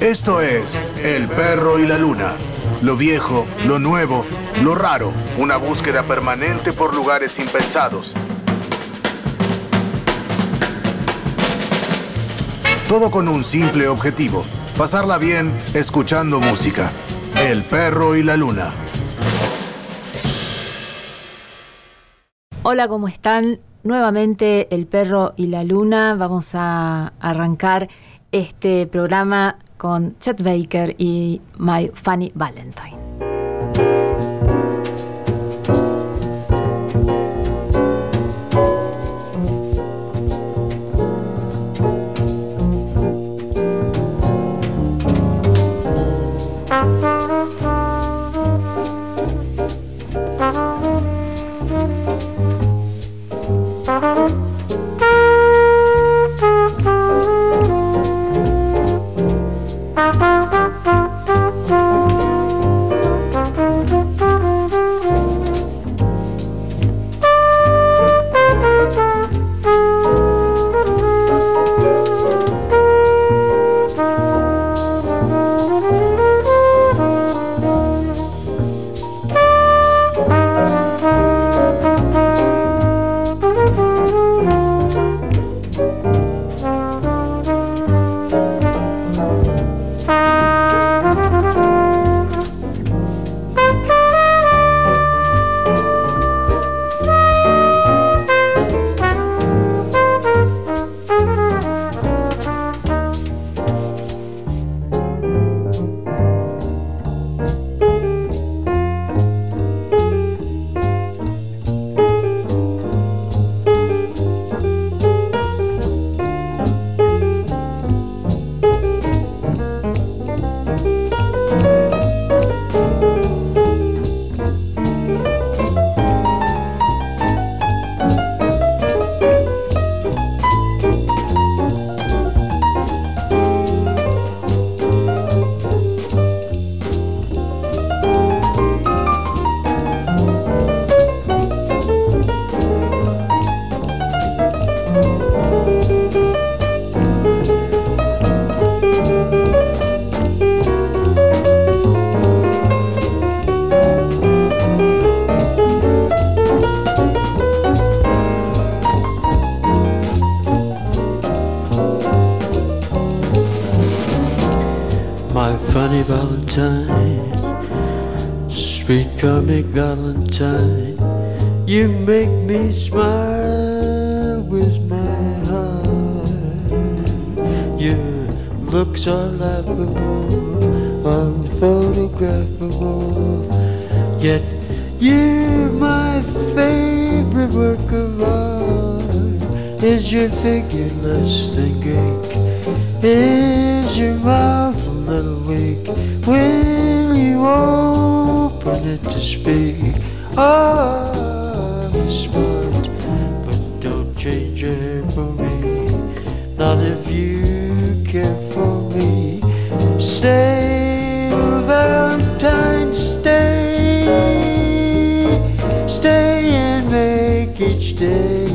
Esto es El perro y la luna. Lo viejo, lo nuevo, lo raro. Una búsqueda permanente por lugares impensados. Todo con un simple objetivo. Pasarla bien escuchando música. El perro y la luna. Hola, ¿cómo están? Nuevamente El perro y la luna. Vamos a arrancar este programa con Chet Baker y My Funny Valentine. Each day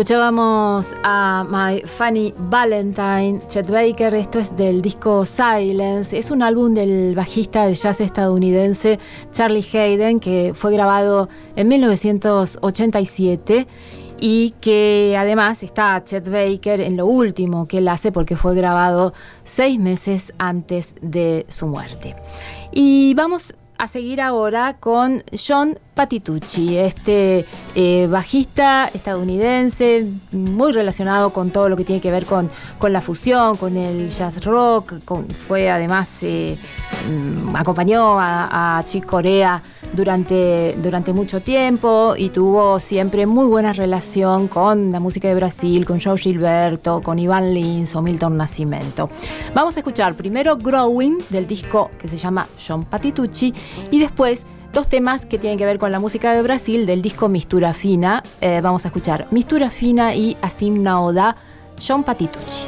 Escuchábamos a My Funny Valentine, Chet Baker, esto es del disco Silence, es un álbum del bajista de jazz estadounidense Charlie Hayden que fue grabado en 1987 y que además está Chet Baker en lo último que él hace porque fue grabado seis meses antes de su muerte. Y vamos a seguir ahora con John Patitucci, este eh, bajista estadounidense muy relacionado con todo lo que tiene que ver con, con la fusión, con el jazz rock, fue además, eh, mm, acompañó a, a Chick Corea durante, durante mucho tiempo y tuvo siempre muy buena relación con la música de Brasil, con Joe Gilberto, con Iván Lins o Milton Nascimento. Vamos a escuchar primero Growing del disco que se llama John Patitucci y después dos temas que tienen que ver con la música de Brasil del disco Mistura Fina. Eh, vamos a escuchar Mistura Fina y Asim Naoda, John Patitucci.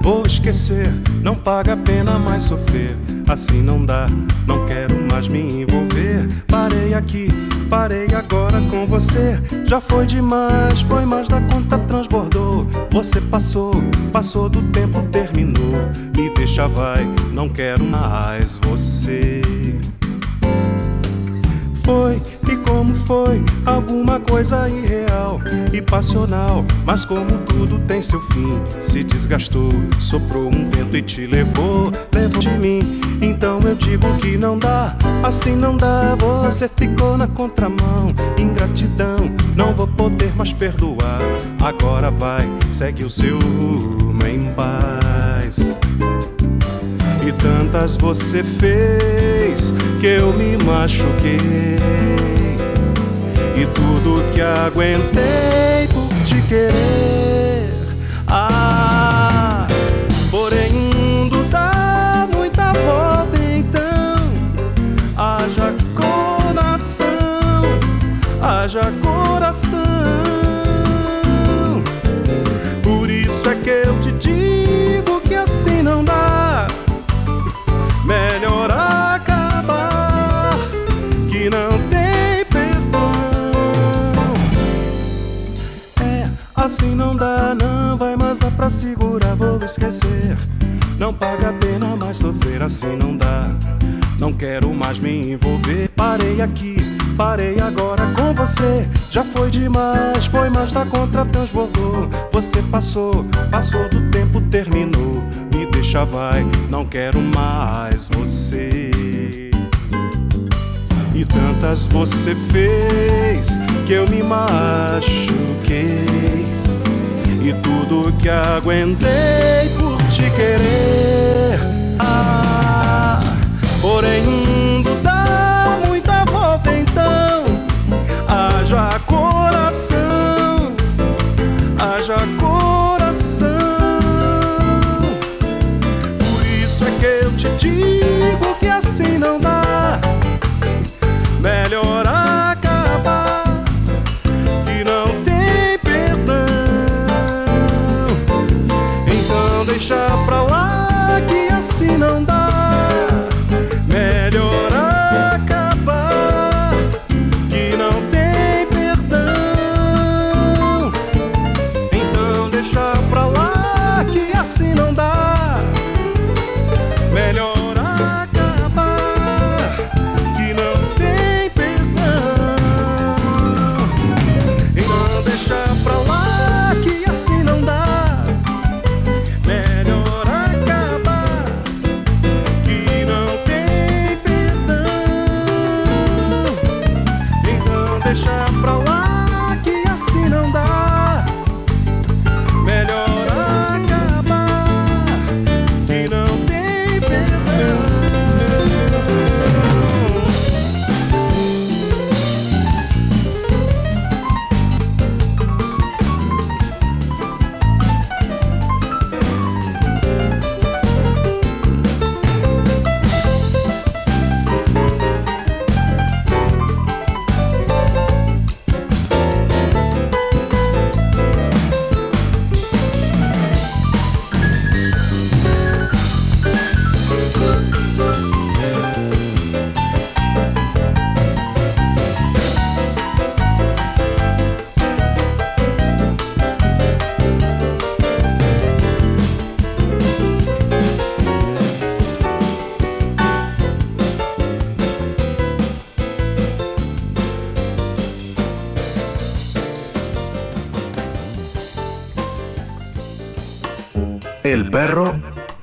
Vou esquecer. Não paga a pena mais sofrer. Assim não dá, não quero mais me envolver. Parei aqui, parei agora com você. Já foi demais, foi mais da conta, transbordou. Você passou, passou do tempo, terminou. Me deixa, vai, não quero mais você. Foi e como foi alguma coisa irreal e passional, mas como tudo tem seu fim, se desgastou, soprou um vento e te levou, levou de mim. Então eu digo que não dá, assim não dá. Você ficou na contramão, ingratidão, não vou poder mais perdoar. Agora vai, segue o seu rumo em paz. Tantas você fez que eu me machuquei. E tudo que aguentei por te querer. Assim não dá, não vai mais dar pra segurar, vou esquecer. Não paga a pena mais sofrer, assim não dá. Não quero mais me envolver. Parei aqui, parei agora com você. Já foi demais, foi mais da conta, transbordou. Você passou, passou do tempo, terminou deixa vai, não quero mais você. E tantas você fez que eu me machuquei. E tudo que aguentei por te querer. Ah, porém, o mundo dá muita volta, então haja coração, haja coração.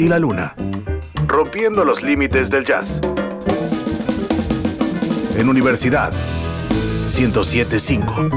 La luna. Rompiendo los límites del jazz. En Universidad 1075.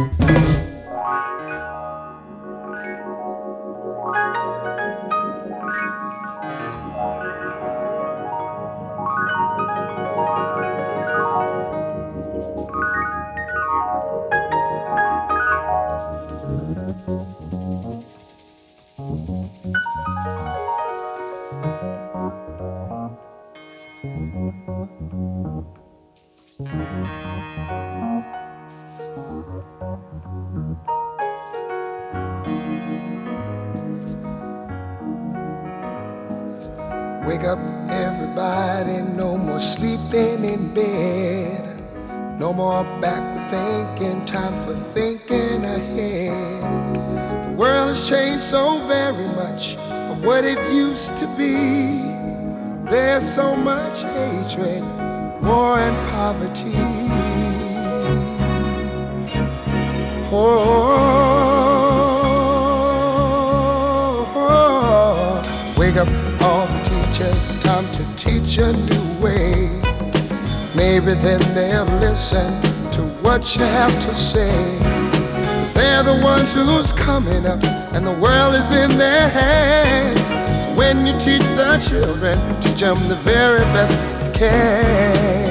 What you have to say. they they're the ones who's coming up, and the world is in their hands. When you teach the children, teach them the very best you can.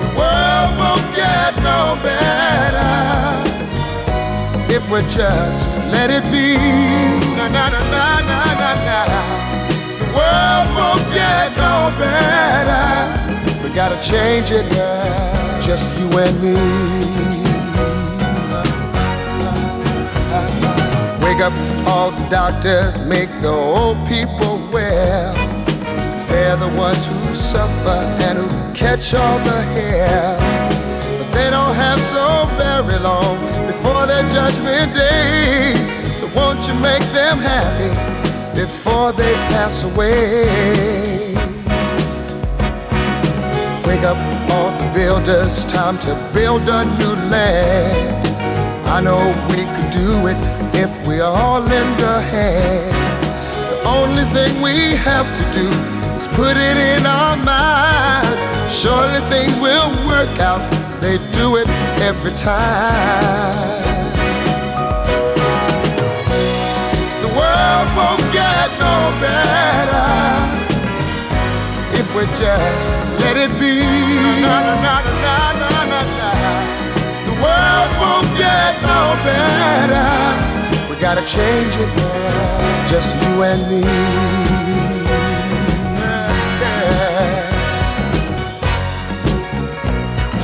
The world won't get no better if we just let it be. Na na na na na na na. The world won't get no better. Gotta change it now, just you and me. Wake up all the doctors, make the old people well. They're the ones who suffer and who catch all the hair. But they don't have so very long before their judgment day. So won't you make them happy before they pass away? Wake up all the builders, time to build a new land. I know we could do it if we all lend a hand. The only thing we have to do is put it in our minds. Surely things will work out. They do it every time. The world won't get no better if we just let it be. Na, na, na. The world won't get no better. We gotta change it now, just you and me. Yeah.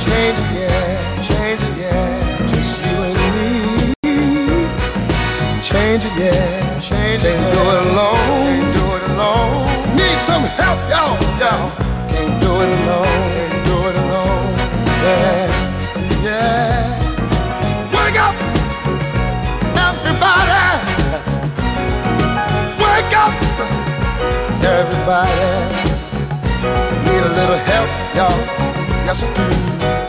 Change it, yeah, change it, yeah, just you and me. Change it, yeah, change it. Can't do it alone, can't do it alone. Need some help, y'all, y'all. It alone, can't do it alone. Yeah, yeah. Wake up, everybody. Wake up, everybody. Need a little help, y'all. Yes, I do.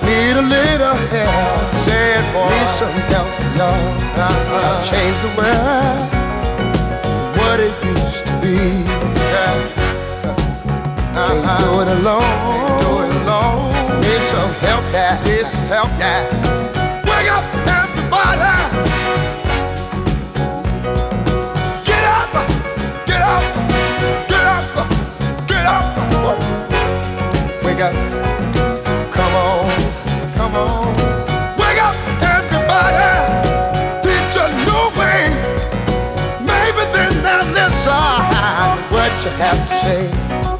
Need a little help. Say it, boy. Need some help, y'all. Uh-huh. Change the world. What it used to be. Uh-huh. Do it alone. Can't do it alone. Need some help, yeah. Need some help, yeah. Wake up, everybody. Get up, get up, get up, get up. Wake up. Come on, come on. Wake up, everybody. Teach a new way. Maybe then they'll listen what you have to say.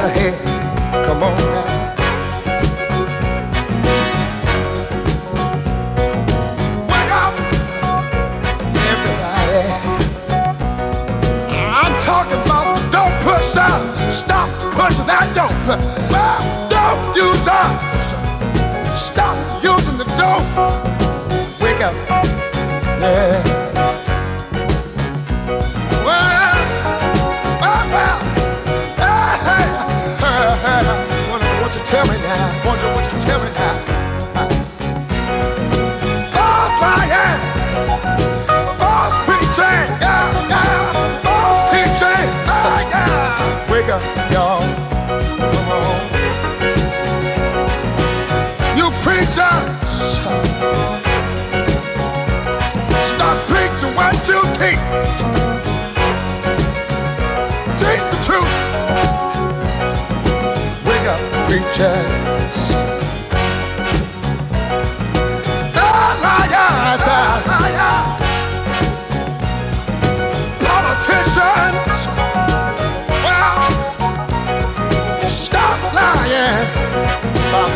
Ahead. Come on now. Wake up, everybody. I'm talking about don't push out. Stop pushing that don't. Well, don't use us. Stop using the dope. Wake up. Yeah. Wake up, y'all. Come on. You preachers, stop preaching what you teach. Teach the truth. Wake up, preachers.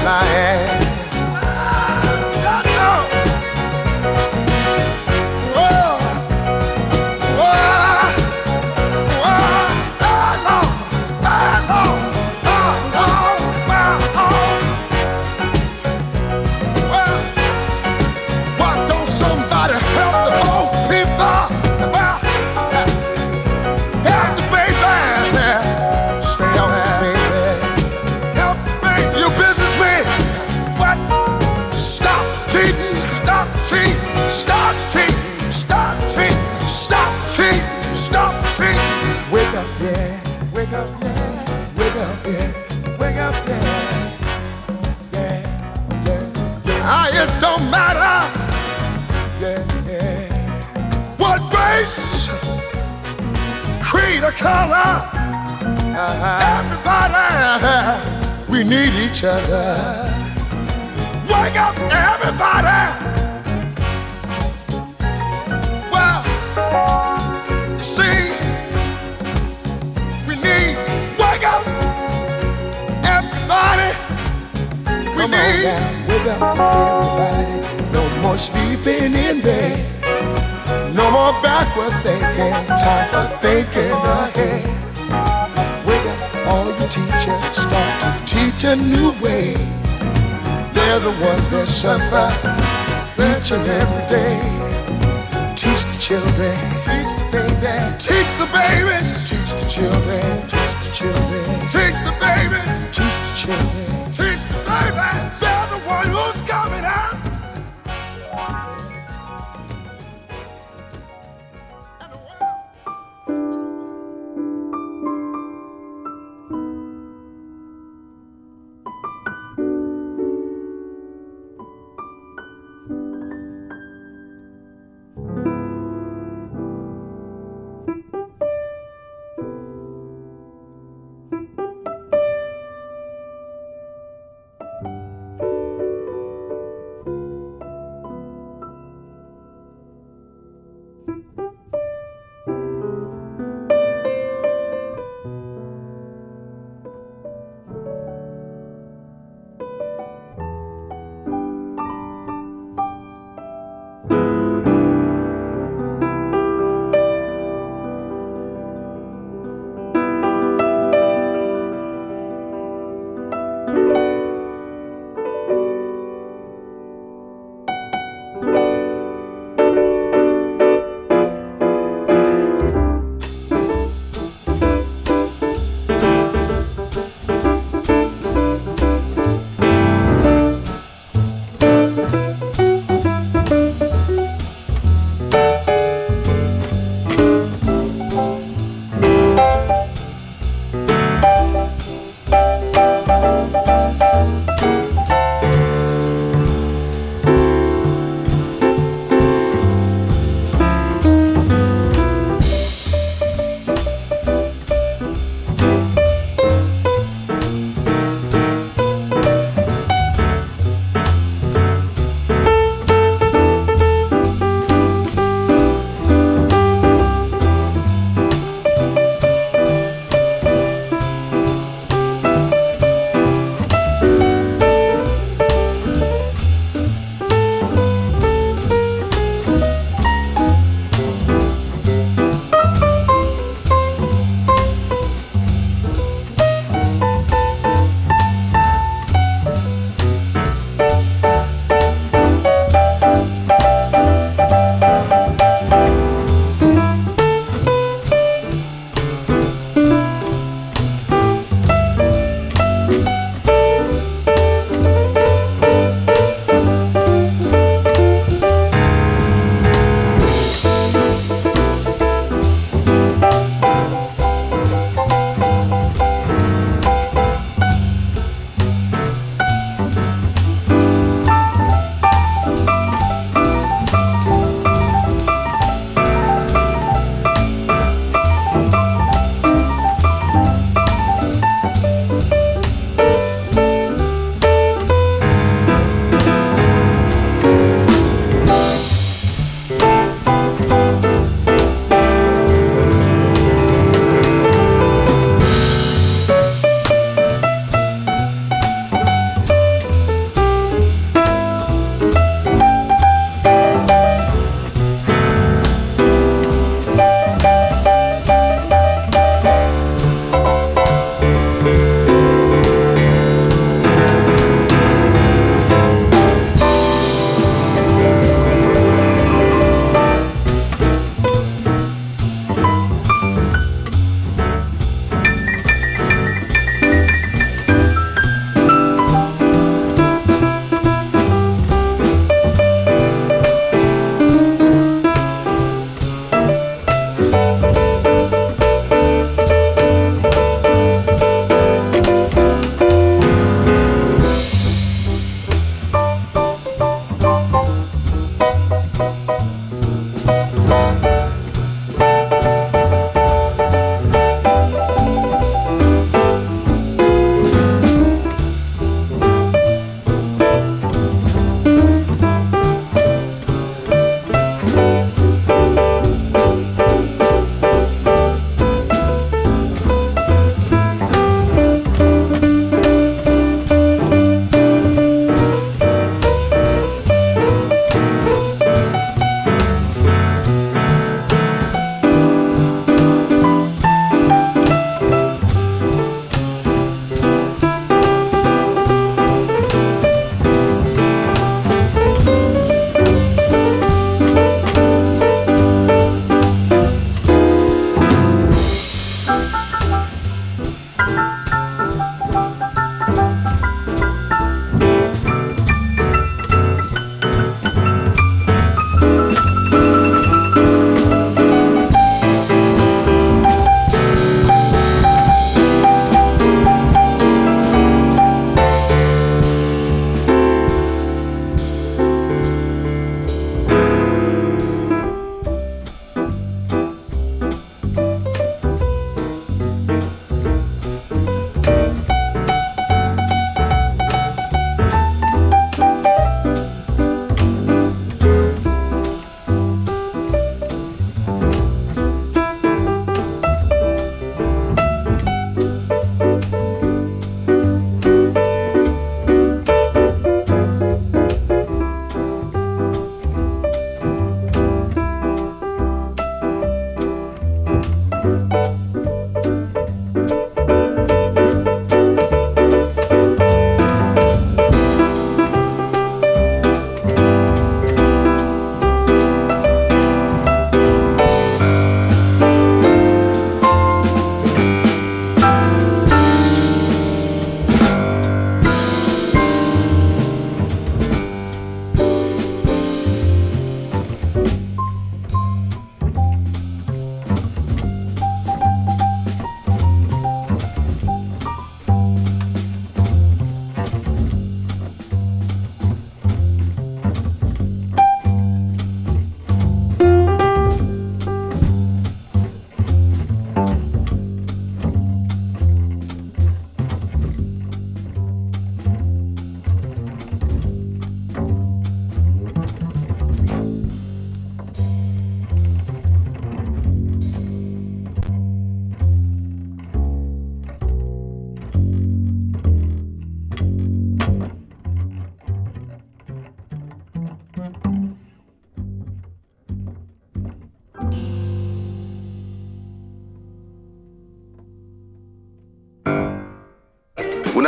Stop lying. Creed, or color, everybody, we need each other. Wake up, everybody! Well, you see, we need wake up, everybody. We need wake up, everybody. No more sleeping in bed. More backward thinking. Time for thinking ahead. Wake up, all you teachers, start to teach a new way. They're the ones that suffer each and every day. Teach the children, teach the baby, teach the babies, teach the children, teach the children, teach the babies, teach the children, teach the babies. They're the one who's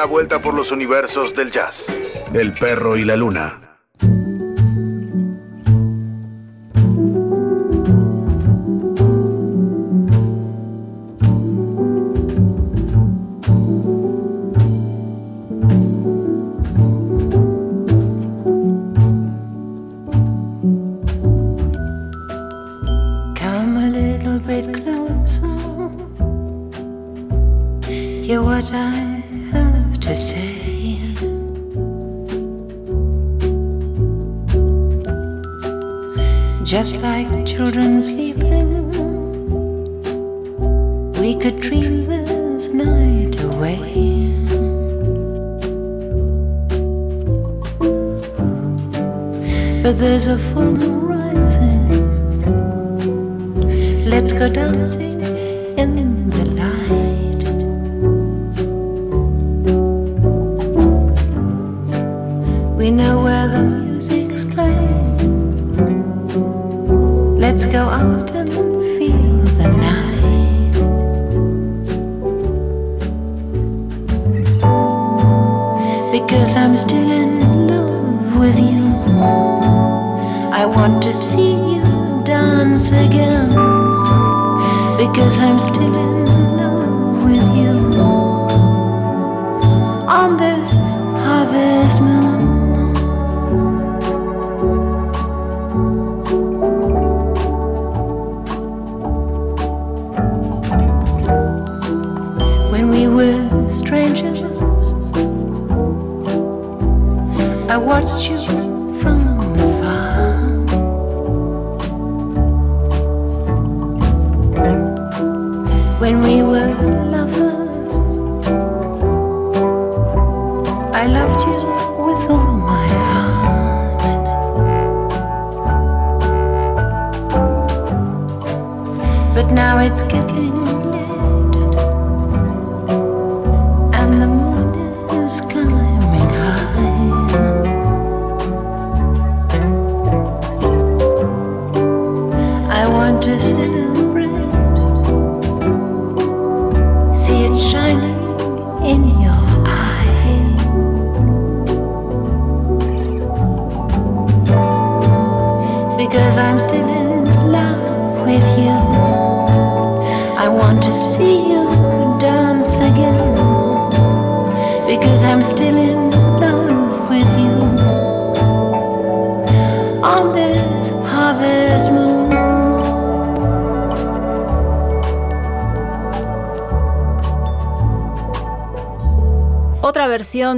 Vuelta por los universos del jazz. El perro y la luna.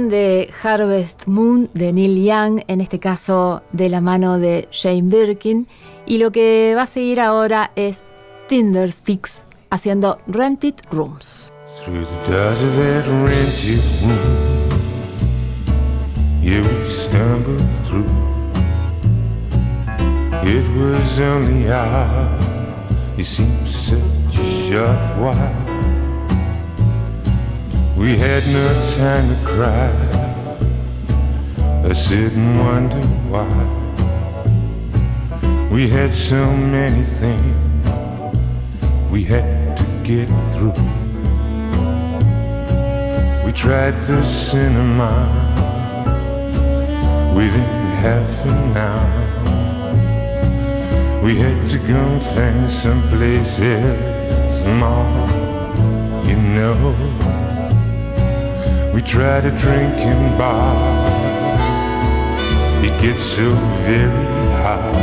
De Harvest Moon de Neil Young, en este caso de la mano de Shane Birkin. Y lo que va a seguir ahora es Tinder Sticks haciendo Rented Rooms. Through the that rented room, yeah, we stumbled through. It was only I, you seem such a short while. We had no time to cry. I sit and wonder why. We had so many things we had to get through. We tried the cinema within half an hour. We had to go find some places more, you know. We try to drink in bars. It gets so very hot.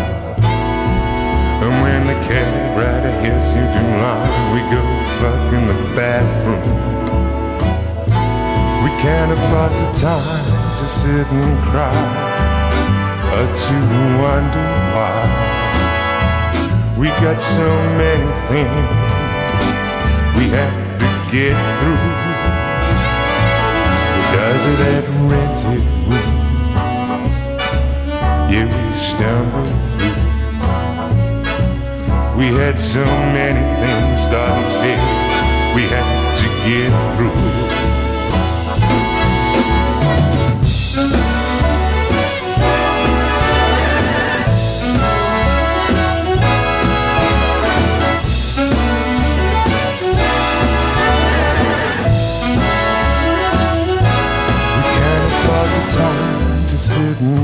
And when the cab rider hits you too long, we go fuck in the bathroom. We can't afford the time to sit and cry or to wonder why. We got so many things we have to get through of that rented room. Yeah, we stumbled through. We had so many things, Darby said, we had to get through.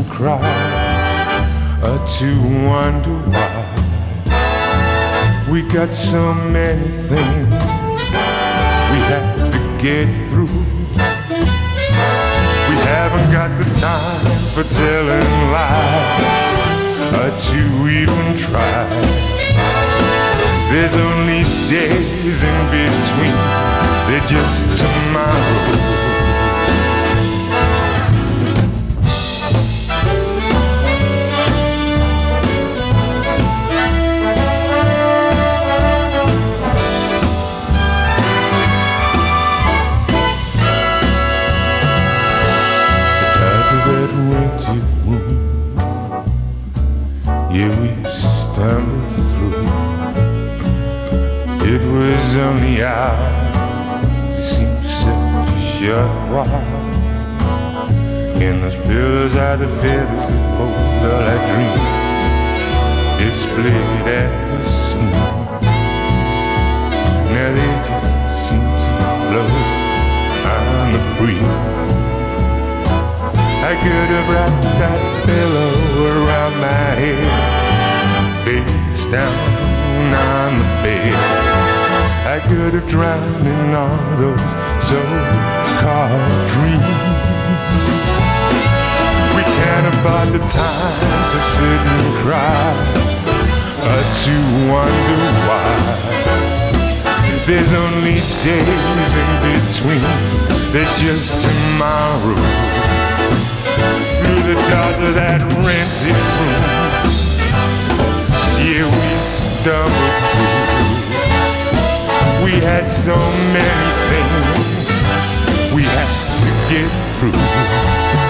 Cry or to wonder why. We got so many things we have to get through. We haven't got the time for telling lies or to even try. There's only days in between, they're just tomorrow. While And those pillars are the feathers that hold all I dream. Displayed at the scene Now they just seem to float on the breeze I could have wrapped that pillow around my head. Face down on the bed. I could have drowned in all those so-called dreams. We can't afford the time to sit and cry or to wonder why. There's only days in between, they're just tomorrow. Through the doors of that rented room, yeah, we stumbled through. We had so many things we had to get through.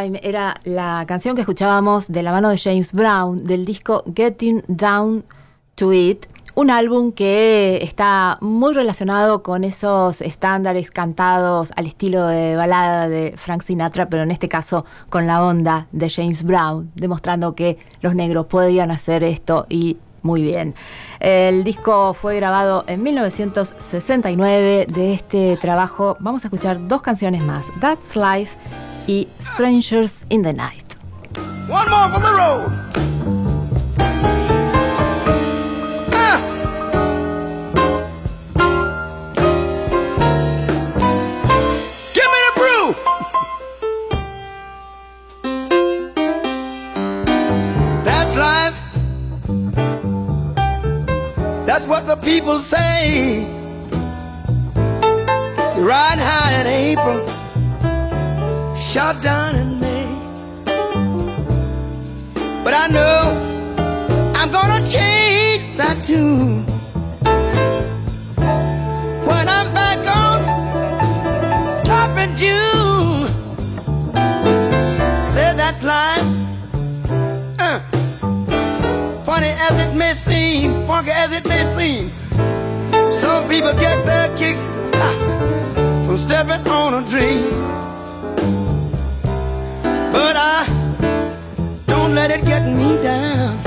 Era la canción que escuchábamos de la mano de James Brown del disco Getting Down to It, un álbum que está muy relacionado con esos estándares cantados al estilo de balada de Frank Sinatra, pero en este caso con la onda de James Brown, demostrando que los negros podían hacer esto y muy bien. El disco fue grabado en 1969. De este trabajo vamos a escuchar dos canciones más, That's Life Strangers in the Night. One more for the road. Ah. Give me the brew. That's life. That's what the people say. Shot down in May. But I know I'm gonna change that tune when I'm back on top in June. Said that's life. Uh. Funny as it may seem, funky as it may seem, some people get their kicks ah, from stepping on a dream. Don't let it get me down.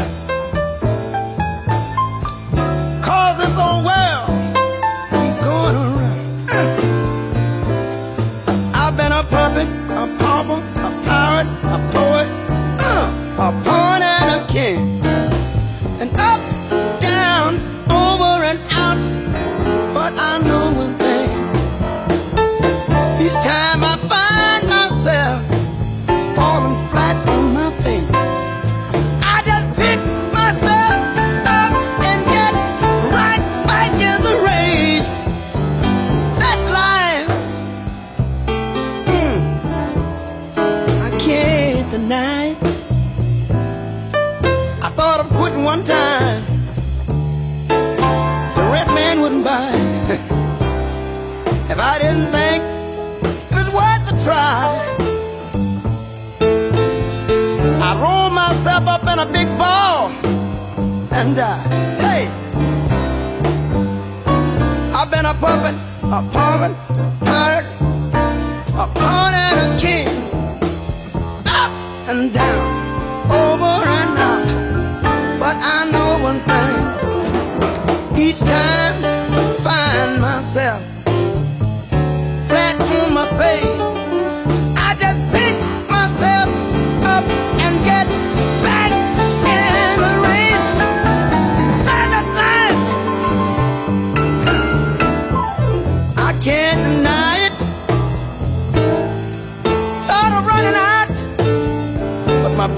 apartment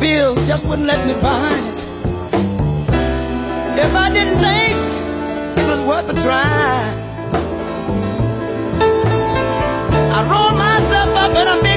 bill just wouldn't let me buy it. If I didn't think it was worth a try, I rolled myself up and I made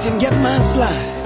reach and get my slide.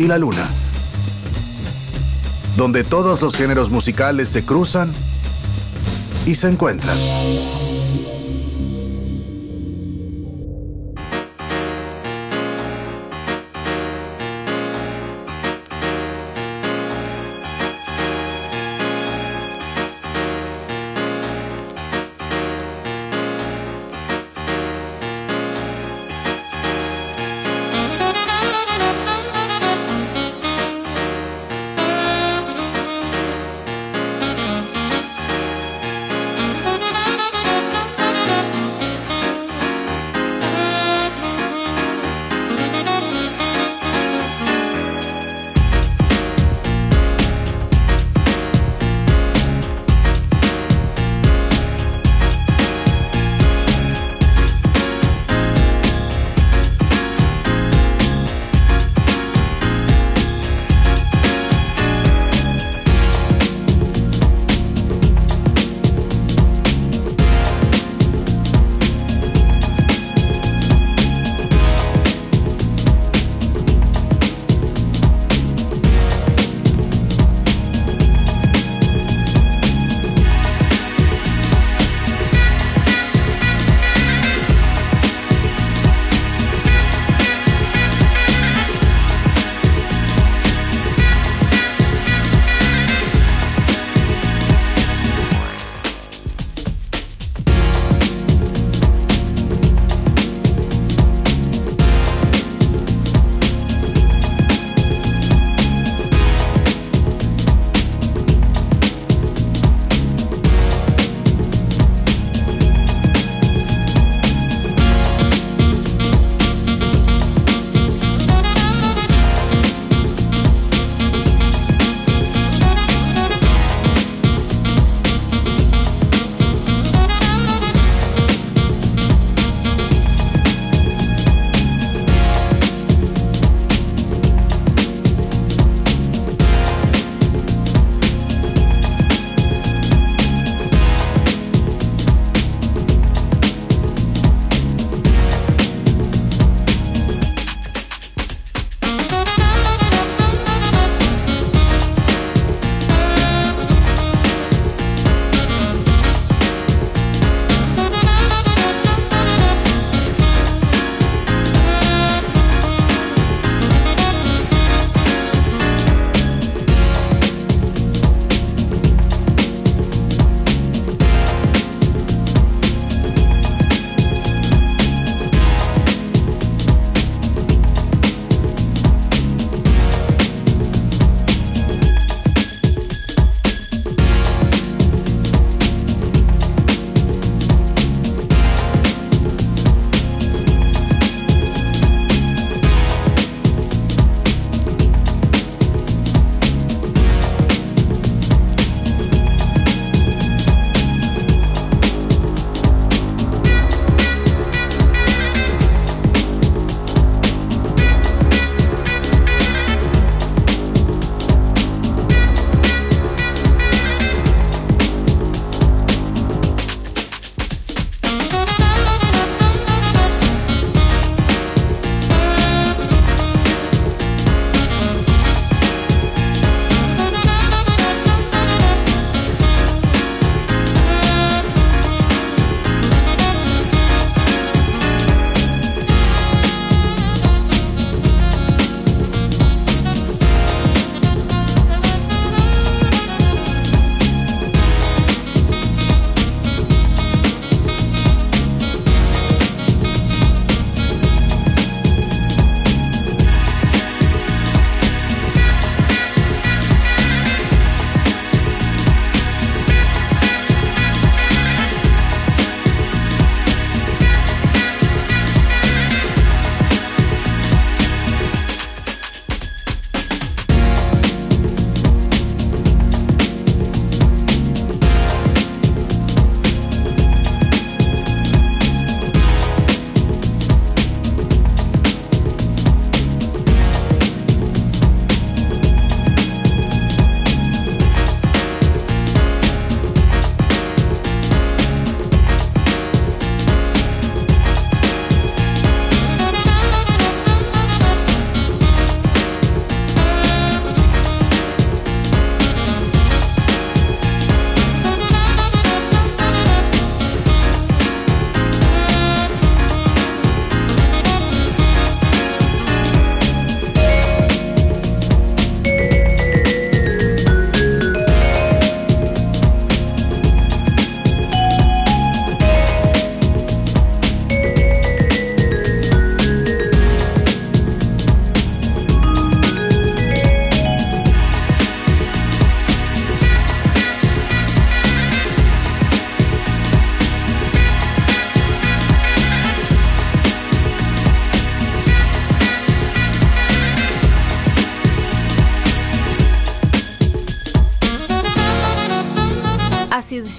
y la luna, donde todos los géneros musicales se cruzan y se encuentran.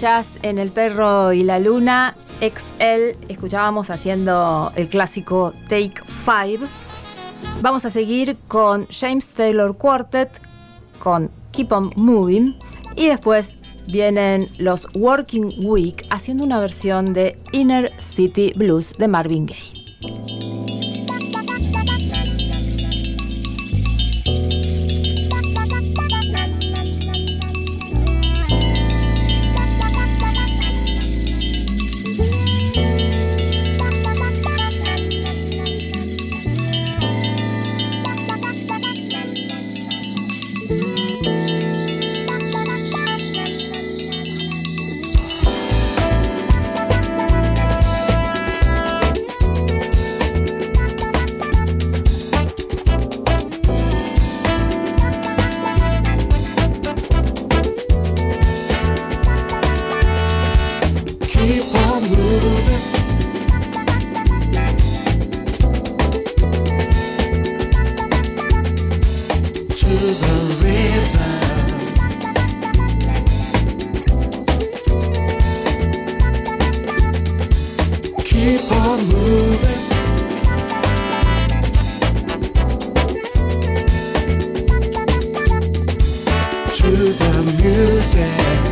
En El Perro y la Luna. XL, escuchábamos haciendo el clásico Take 5. Vamos a seguir con James Taylor Quartet, con Keep On Moving. Y después vienen los Working Week haciendo una versión de Inner City Blues de Marvin Gaye. to the music.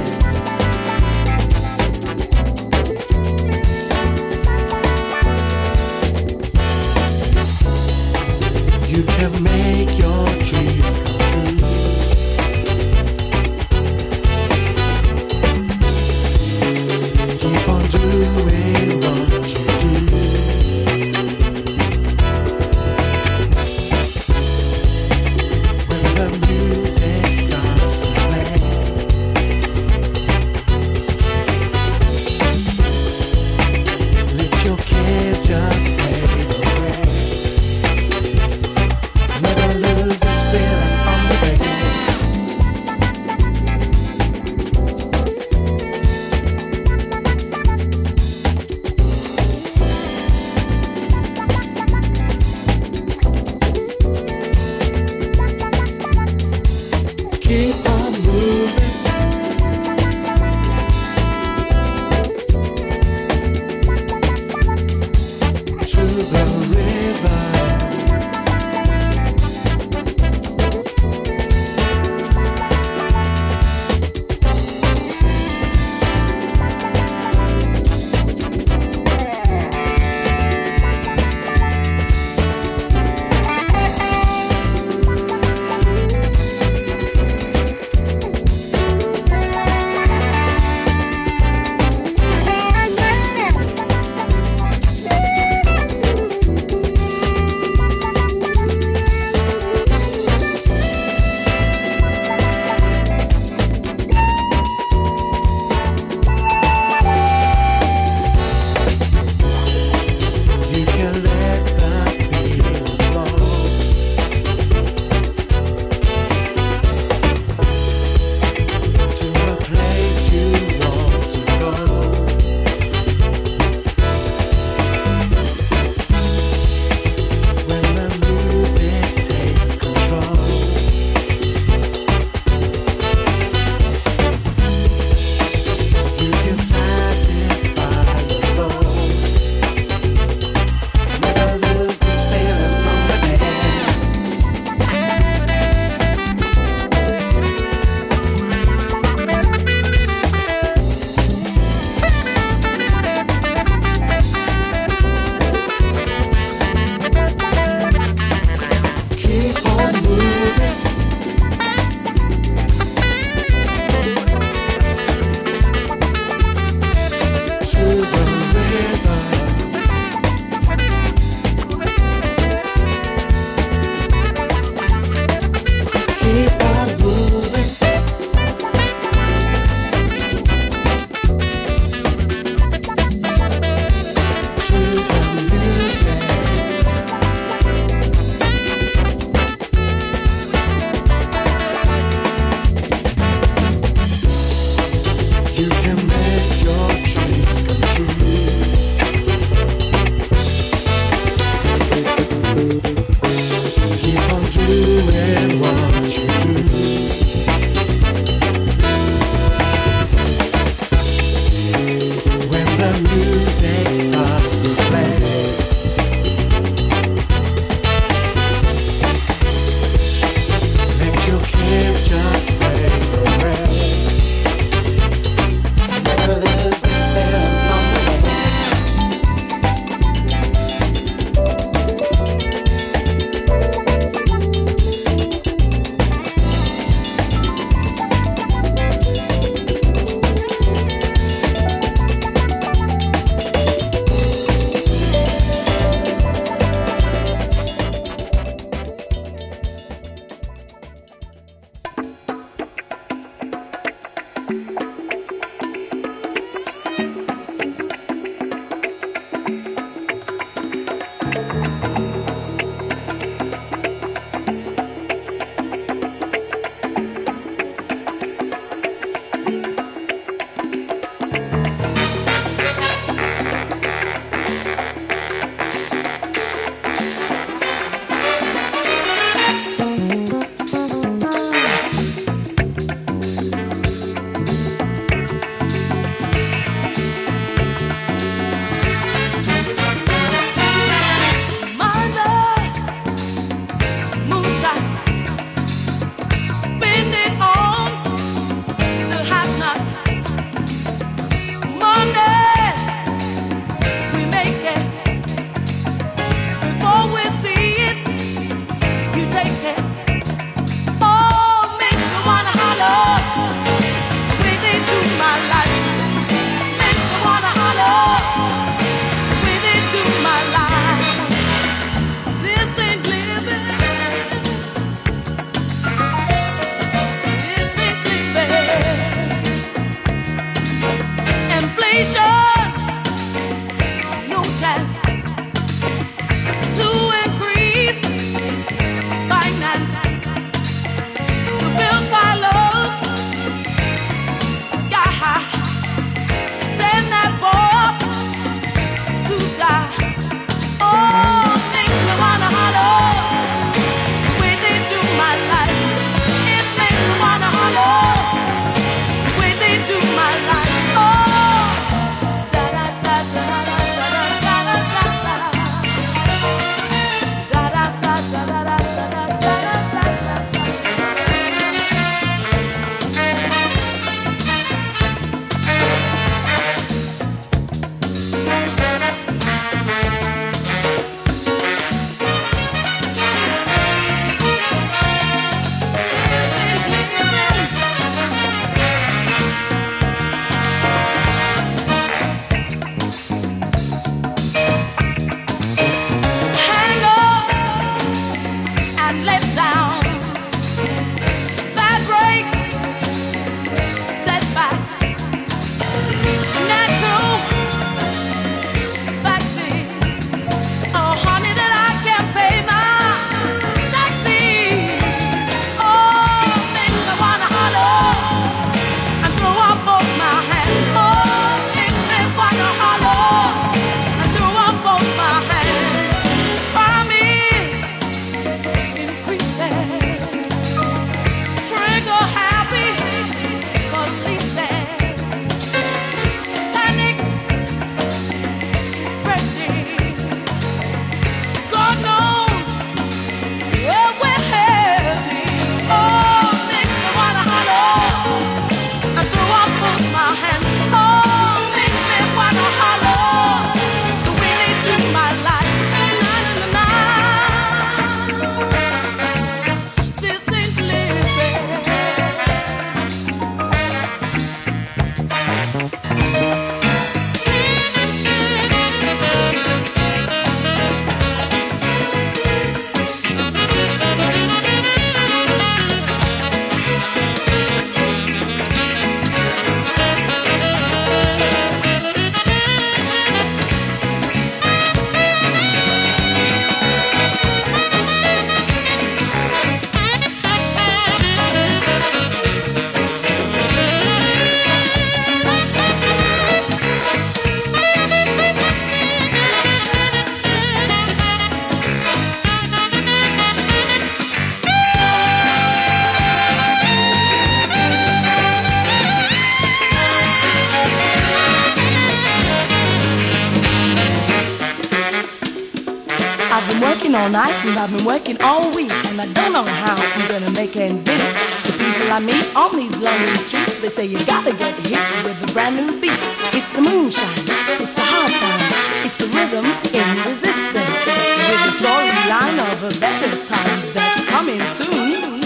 I've been working all week, and I don't know how I'm gonna make ends meet. The people I meet on these London streets, they say you gotta get hit with a brand new beat. It's a moonshine, it's a hard time, it's a rhythm in resistance, with a storyline of a better time that's coming soon.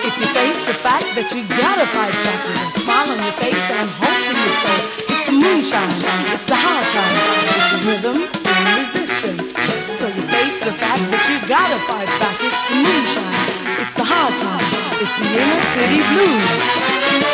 If you face the fact that you gotta fight back with a smile on your face and hope in your soul, it's a moonshine, it's a hard time, it's a rhythm in resistance. The fact that you gotta fight back. It's the moonshine, it's the hard time, it's the inner city blues.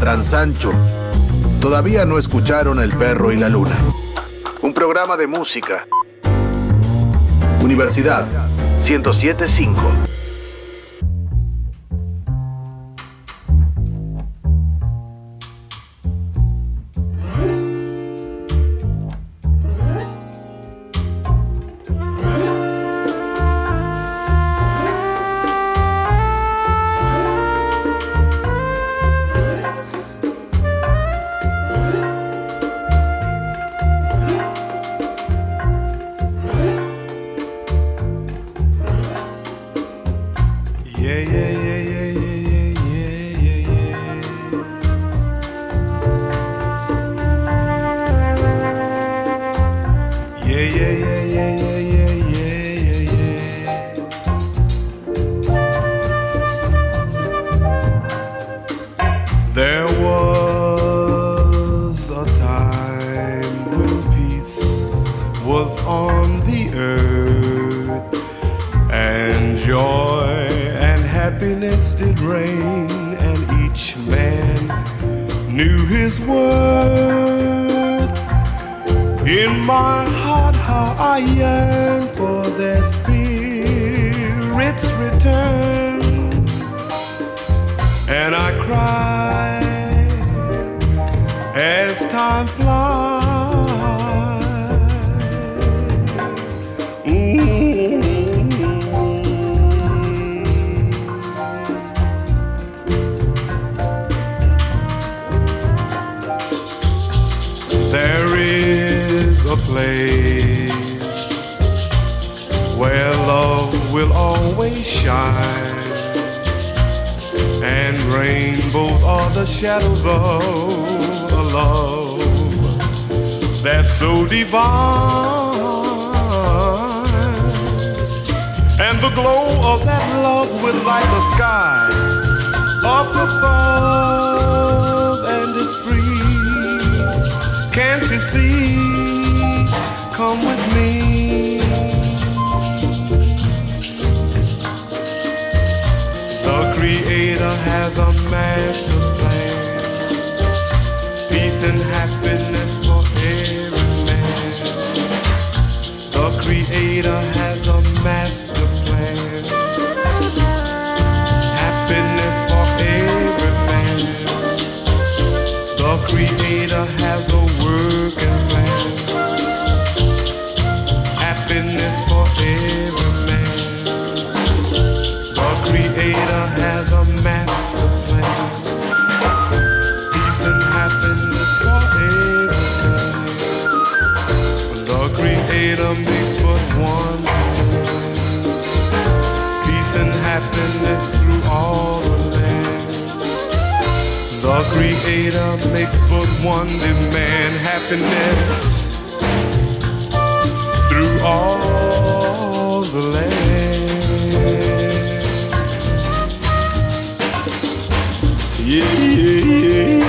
Ladran Sancho. Todavía no escucharon El perro y la luna. Un programa de música. Universidad 1075. There was a time when peace was on the earth and joy and happiness did reign, and each man knew his worth. In my heart, how I yearn for their spirit's return, and I cry time flies. There is a place where love will always shine, and rainbows are the shadows of love that's so divine. And the glow of that love will light the sky up above and is free. Can't you see? Come with me. The Creator has a master Creator makes but one demand happiness through all the land. Yeah, yeah, yeah.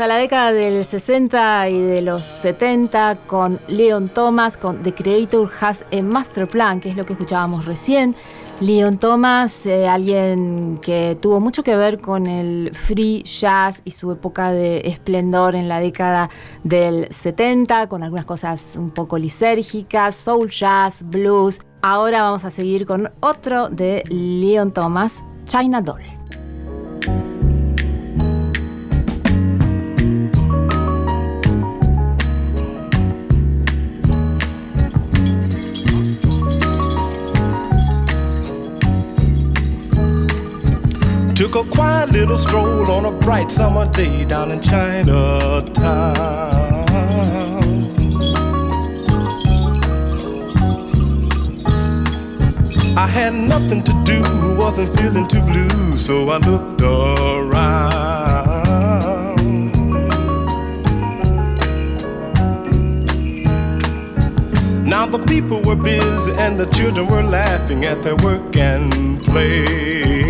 A la década del 60 y de los 70 con Leon Thomas, con The Creator Has a Master Plan, que es lo que escuchábamos recién. Leon Thomas, eh, alguien que tuvo mucho que ver con el free jazz y su época de esplendor en la década del 70, con algunas cosas un poco lisérgicas, soul jazz, blues. Ahora vamos a seguir con otro de Leon Thomas, China Doll. Took a quiet little stroll on a bright summer day down in Chinatown. I had nothing to do, wasn't feeling too blue, so I looked around. Now the people were busy and the children were laughing at their work and play.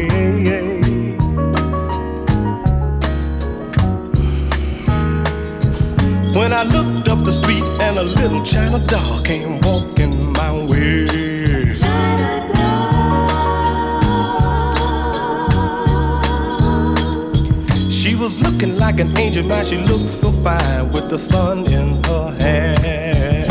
When I looked up the street and a little China doll came walking my way. She was looking like an angel, man. She looked so fine with the sun in her hair.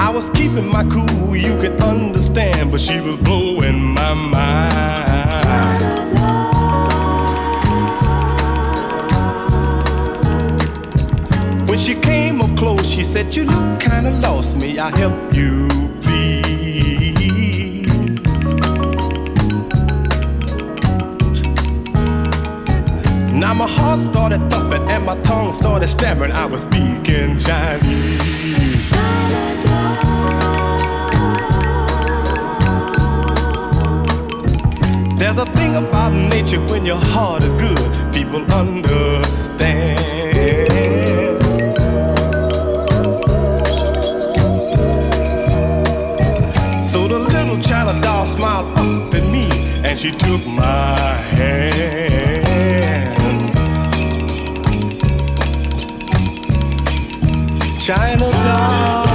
I was keeping my cool, you could understand, but she was blowing my mind. She came up close, she said, You look kinda lost. May I help you, please? Now my heart started thumping and my tongue started stammering. I was speaking Chinese. There's a thing about nature when your heart is good, people understand. China doll smiled up at me and she took my hand. China doll.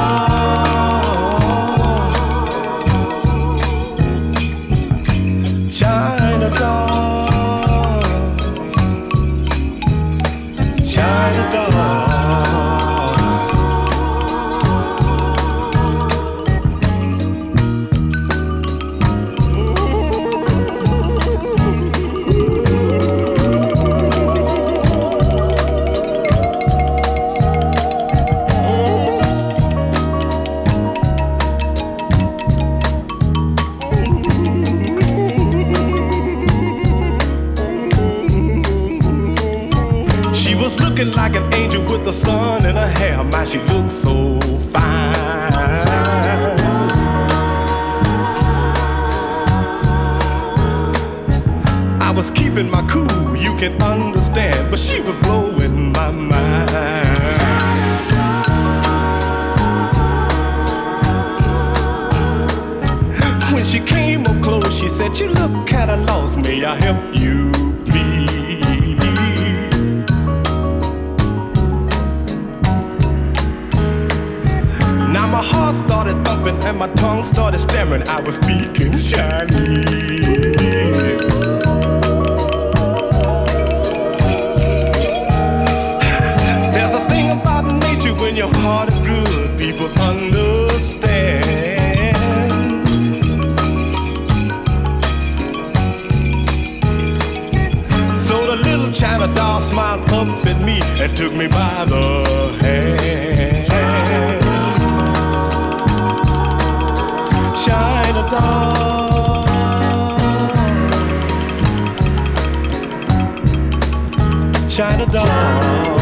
She looked so fine. I was keeping my cool, you can understand, but she was blowing my mind. When she came up close, she said, You look kinda lost. May I help you, and my tongue started stammering. I was speaking Chinese. There's a thing about nature when your heart is good, people understand. So the little China doll smiled up at me and took me by the hand. shine doll. dawn. Shine dawn.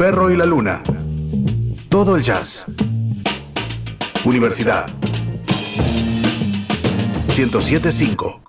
perro y la luna. Todo el jazz. Universidad 1075.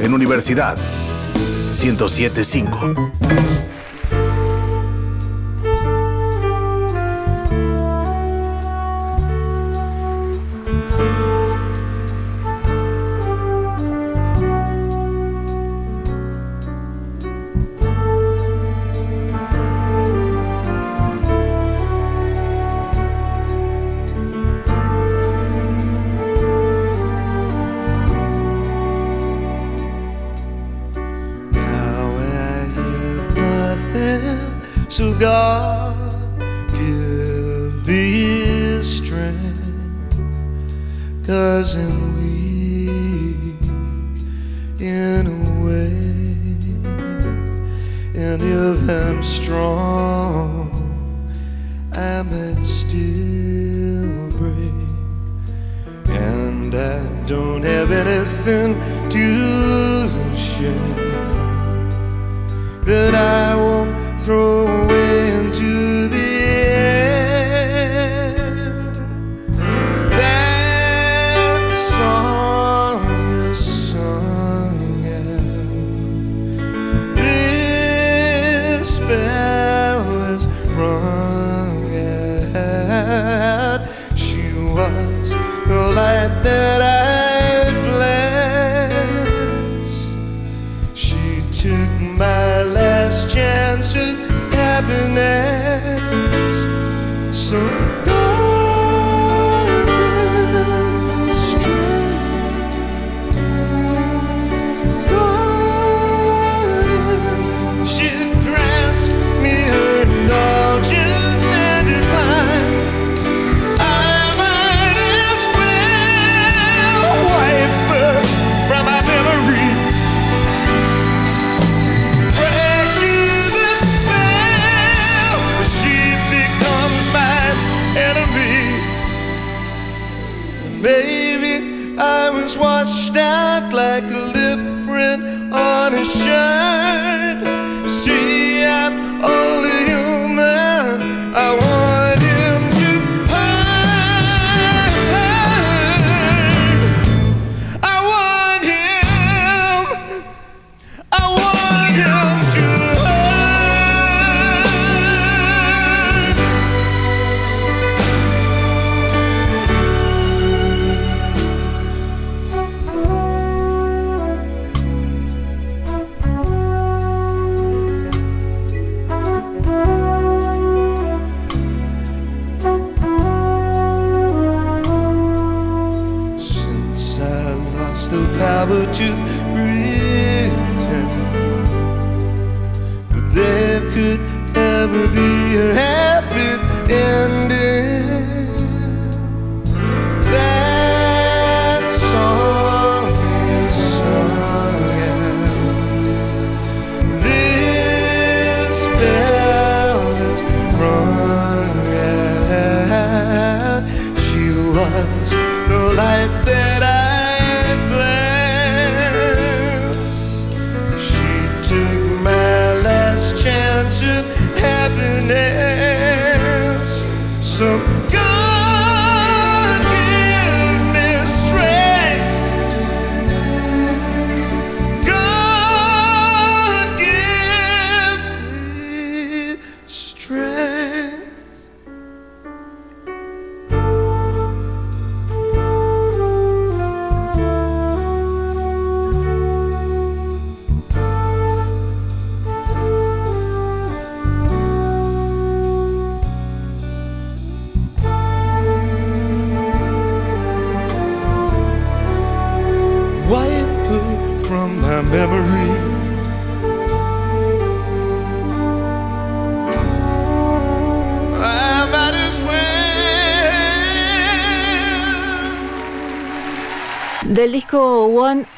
En Universidad 1075.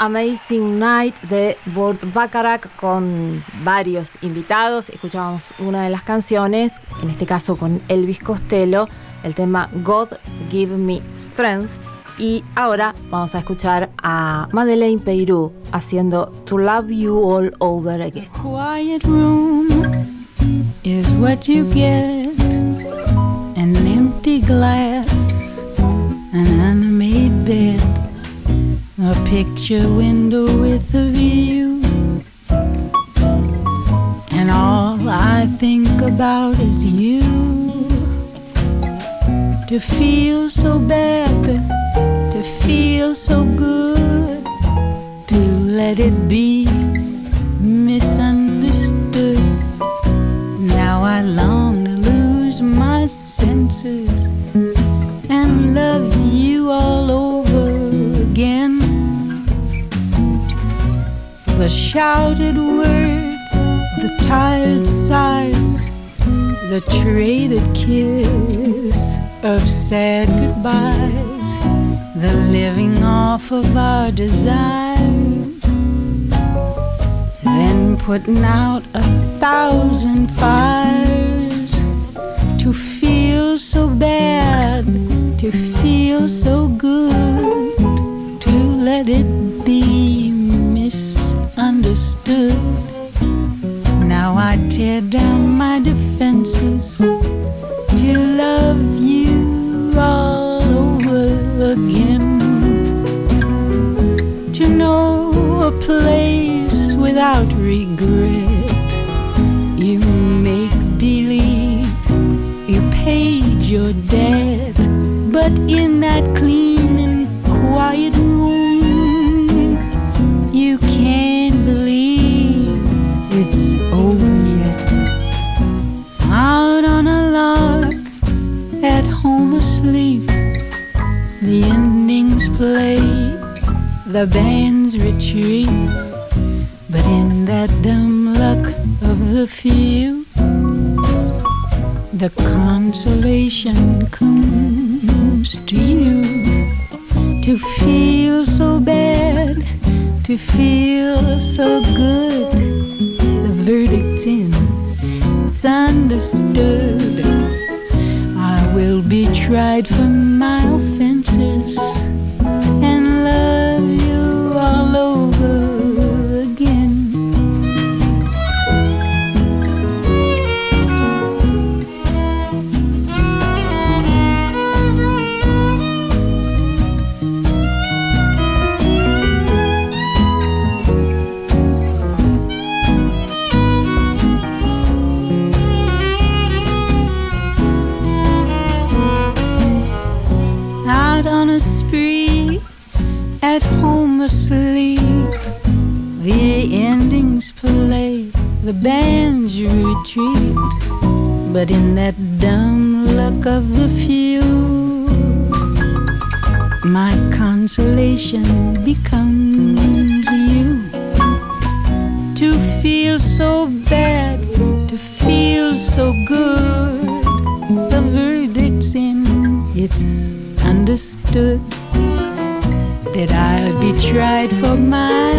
Amazing Night de Burt Bacharach con varios invitados. Escuchábamos una de las canciones, en este caso con Elvis Costello, el tema God Give Me Strength. Y ahora vamos a escuchar a Madeleine Peyrou haciendo To Love You All Over Again. Quiet room is what you get, an empty glass. Picture window with a view. And all I think about is you. To feel so bad, to feel so good, to let it be The shouted words, the tired sighs, the traded kiss of sad goodbyes, the living off of our desires, then putting out a thousand fires to feel so bad, to feel so good, to let it be misunderstood. Now I tear down my defenses to love you all over again. To know a place without regret. You make believe you paid your debt, but in that the bands retreat. But in that dumb luck of the few, the consolation comes to you to feel so bad, to feel so good. The verdict's in, it's understood. I will be tried for my offenses bands retreat. But in that dumb luck of the few, my consolation becomes you. To feel so bad, to feel so good. The verdict's in, it's understood that I'll be tried for my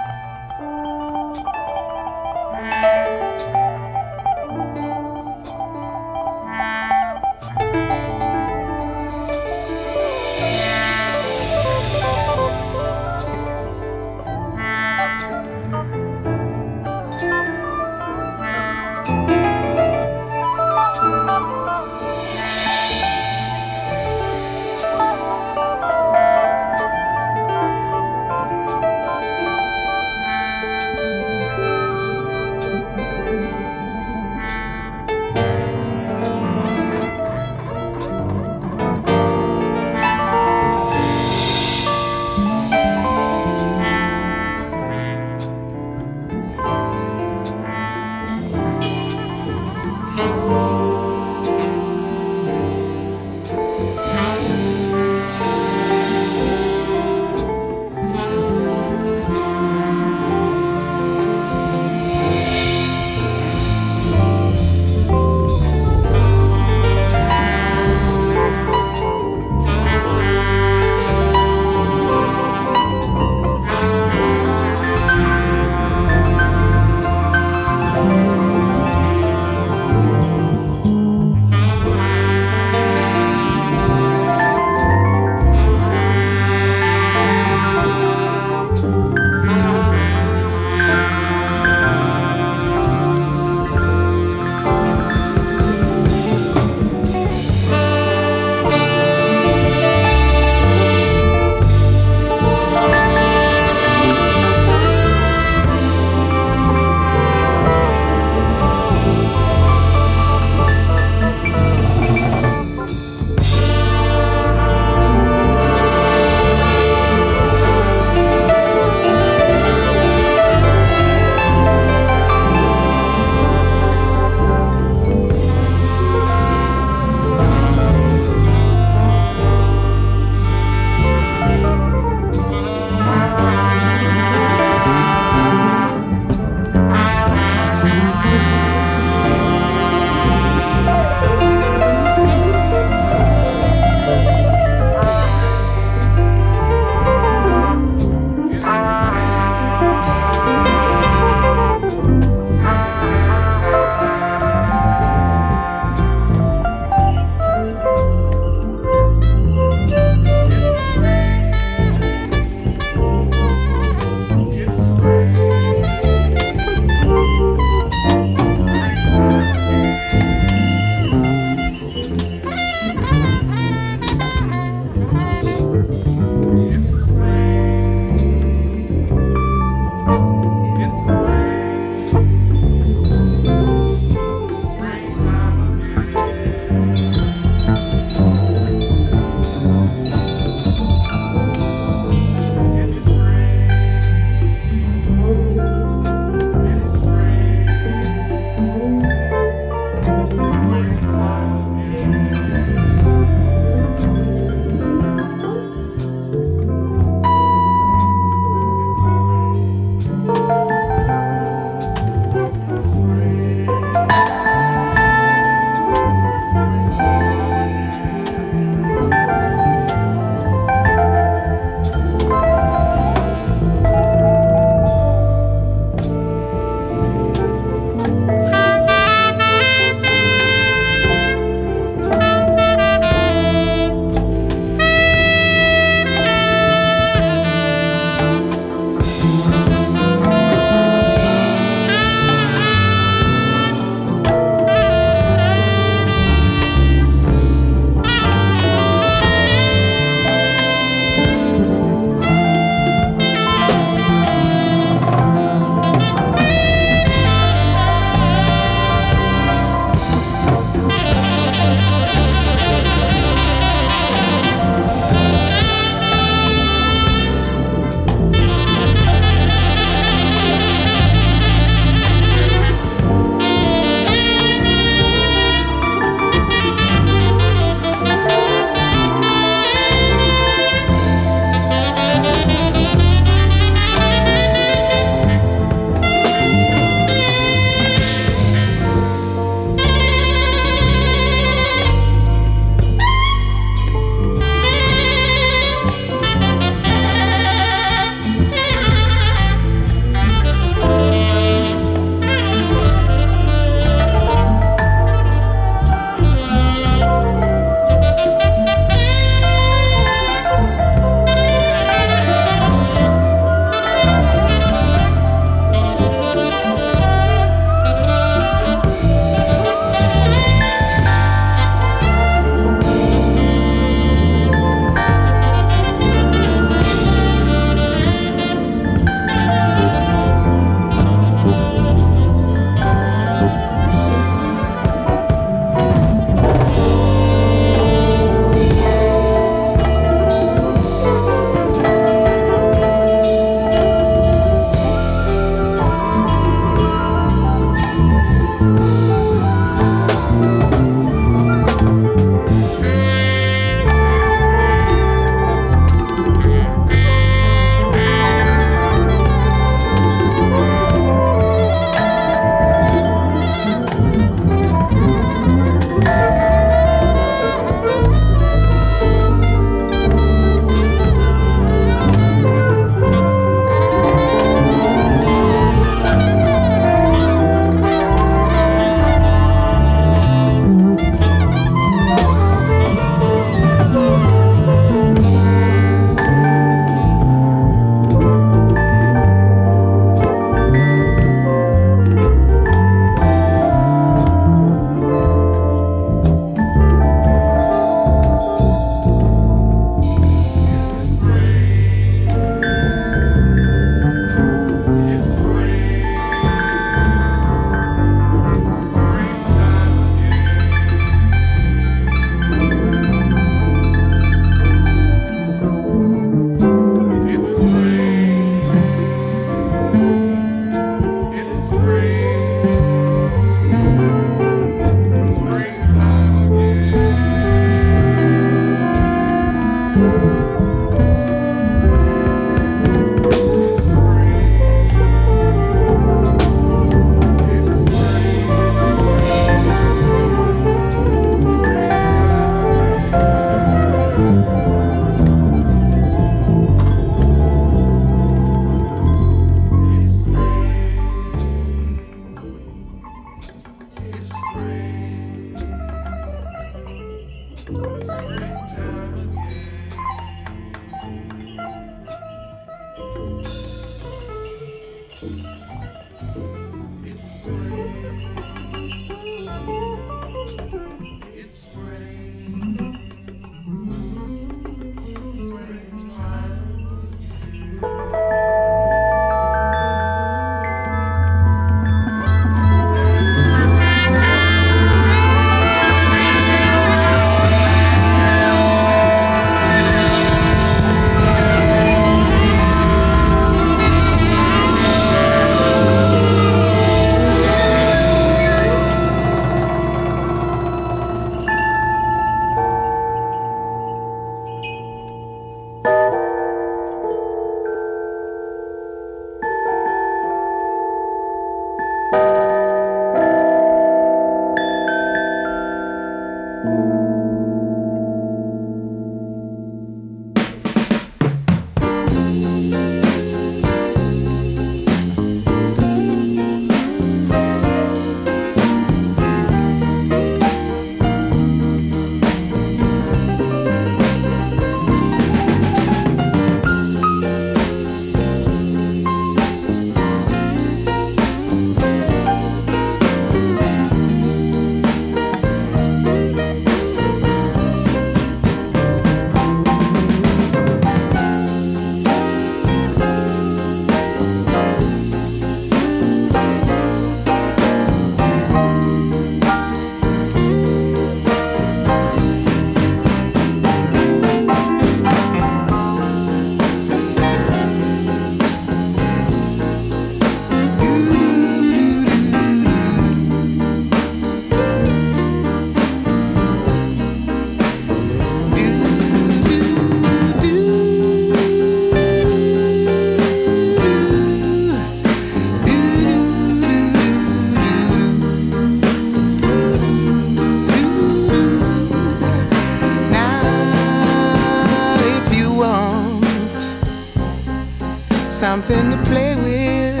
Something to play with,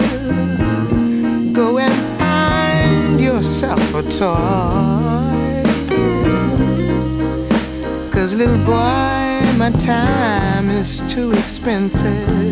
go and find yourself a toy. Cause little boy, my time is too expensive.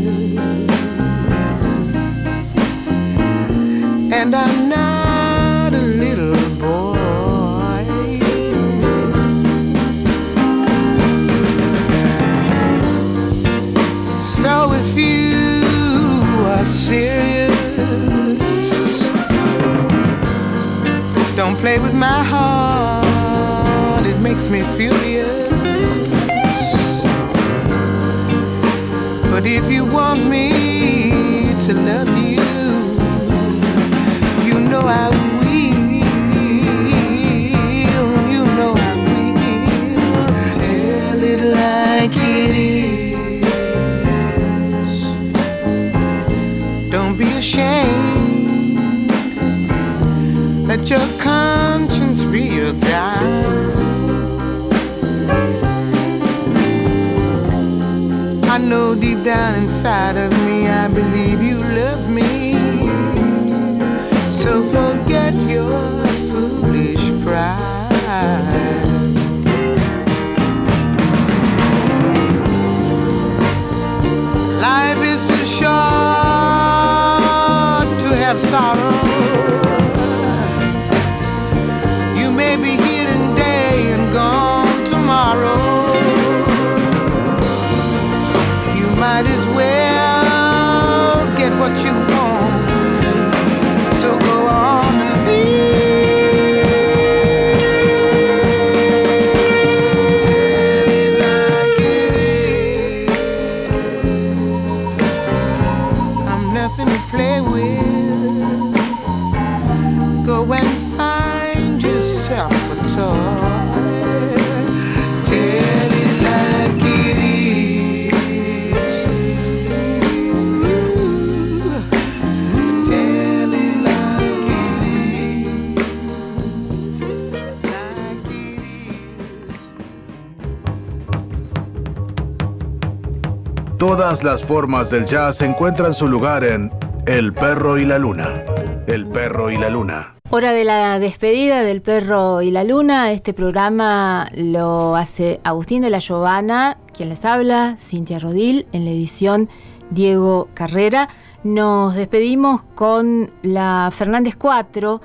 Las formas del jazz encuentran su lugar en El perro y la luna. El perro y la luna. Hora de la despedida del perro y la luna. Este programa lo hace Agustín de la Giovanna, quien les habla, Cintia Rodil, en la edición Diego Carrera. Nos despedimos con la Fernández 4,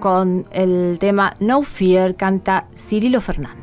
con el tema No Fear, canta Cirilo Fernández.